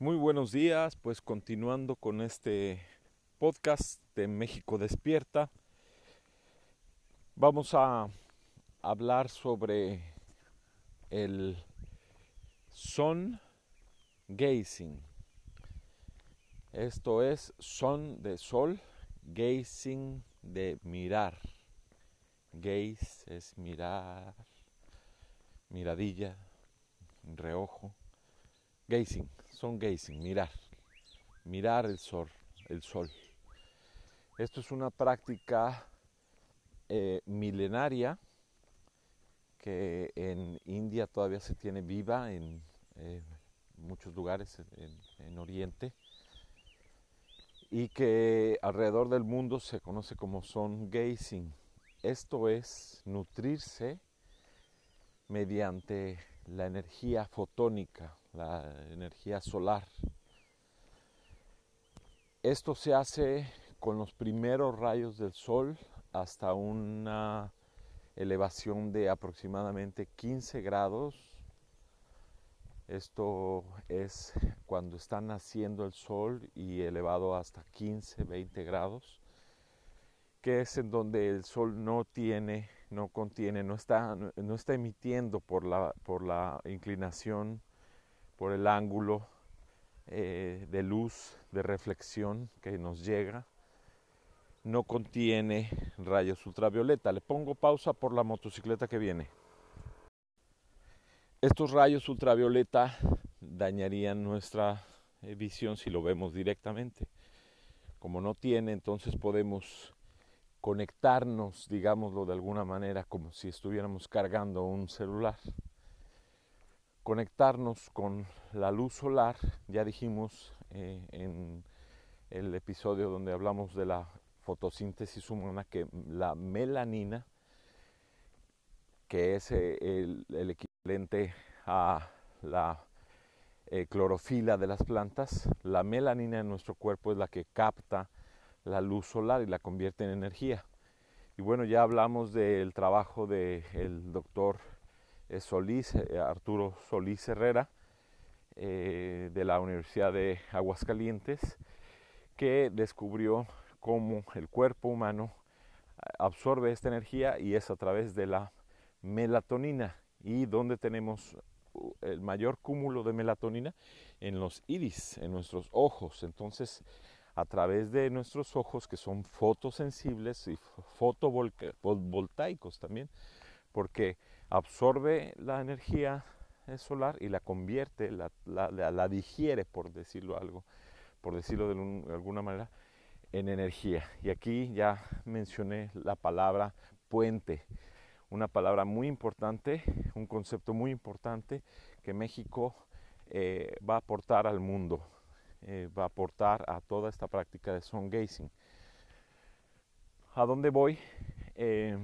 Muy buenos días, pues continuando con este podcast de México Despierta, vamos a hablar sobre el son gazing. Esto es son de sol, gazing de mirar. Gaze es mirar, miradilla, reojo. Gazing son gazing, mirar, mirar el sol, el sol. Esto es una práctica eh, milenaria que en India todavía se tiene viva en eh, muchos lugares en, en, Oriente y que alrededor del mundo se conoce como son gazing. Esto es nutrirse mediante la energía fotónica, la energía solar. Esto se hace con los primeros rayos del sol hasta una elevación de aproximadamente 15 grados. Esto es cuando está naciendo el sol y elevado hasta 15, 20 grados, que es en donde el sol no tiene, no contiene, no está, no está emitiendo por la, por la inclinación por el ángulo eh, de luz, de reflexión que nos llega. No contiene rayos ultravioleta. Le pongo pausa por la motocicleta que viene. Estos rayos ultravioleta dañarían nuestra eh, visión si lo vemos directamente. Como no tiene, entonces podemos conectarnos, digámoslo de alguna manera, como si estuviéramos cargando un celular. Conectarnos con la luz solar, ya dijimos eh, en el episodio donde hablamos de la fotosíntesis humana que la melanina, que es eh, el, equivalente a la eh, clorofila de las plantas, la melanina en nuestro cuerpo es la que capta la luz solar y la convierte en energía. Y bueno, ya hablamos del trabajo del doctor Solís, eh, Arturo Solís Herrera, eh, de la Universidad de Aguascalientes, que descubrió cómo el cuerpo humano absorbe esta energía y es a través de la melatonina y donde tenemos el mayor cúmulo de melatonina en los iris, en nuestros ojos. Entonces, a través de nuestros ojos que son fotosensibles y fotovoltaicos también, porque absorbe la energía solar y la convierte, la, la, digiere, por decirlo algo, por decirlo de, alguna manera, en energía. Y aquí ya mencioné la palabra puente, una palabra muy importante, un concepto muy importante que México eh, va a aportar al mundo, eh, va a aportar a toda esta práctica de sun gazing. ¿A dónde voy? Eh,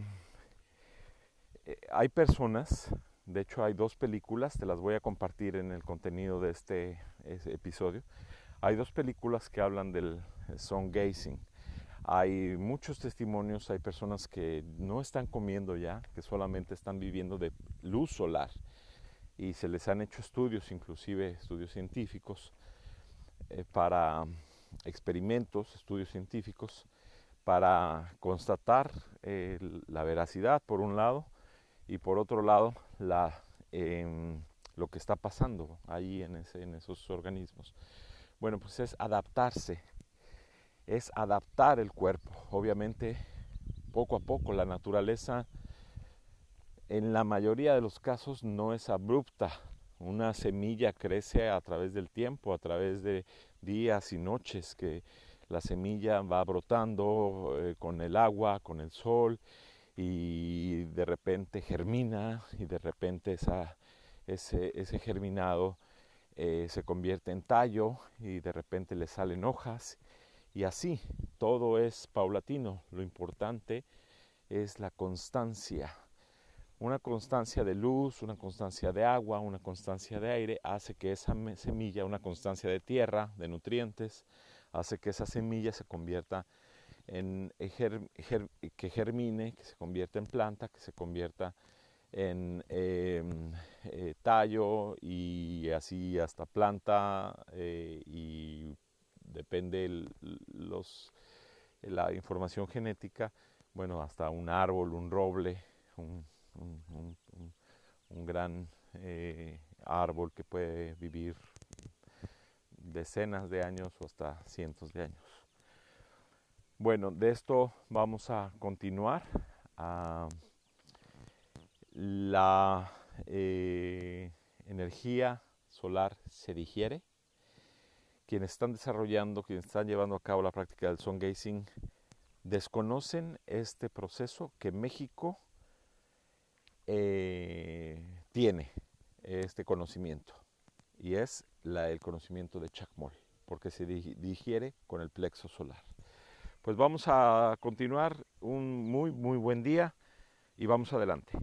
eh, hay personas, de hecho hay dos películas, te las voy a compartir en el contenido de este, episodio. Hay dos películas que hablan del sun gazing. Hay muchos testimonios, hay personas que no están comiendo ya, que solamente están viviendo de luz solar y se les han hecho estudios, inclusive estudios científicos, eh, para experimentos, estudios científicos, para constatar eh, la veracidad, por un lado, y por otro lado la, em, lo que está pasando ahí en, esos organismos. Bueno, pues es adaptarse, es adaptar el cuerpo. Obviamente, poco a poco la naturaleza en la mayoría de los casos no es abrupta. Una semilla crece a través del tiempo, a través de días y noches que la semilla va brotando eh, con el agua, con el sol y de repente germina y de repente ese, ese germinado eh, se convierte en tallo y de repente le salen hojas y así todo es paulatino. Lo importante es la constancia. Una constancia de luz, una constancia de agua, una constancia de aire hace que esa semilla, una constancia de tierra, de nutrientes, hace que esa semilla se convierta en que germine, que se convierta en planta, que se convierta en em, eh, tallo y así hasta planta eh, y depende los, la información genética, bueno, hasta un árbol, un roble, un, gran eh, árbol que puede vivir decenas de años o hasta cientos de años. Bueno, de esto vamos a continuar. la eh, energía solar se digiere. Quienes están desarrollando, quienes están llevando a cabo la práctica del sun gazing, desconocen este proceso que México eh, tiene, este conocimiento, y es la, el conocimiento de Chacmol, porque se digiere con el plexo solar. Pues vamos a continuar un muy, muy buen día y vamos adelante.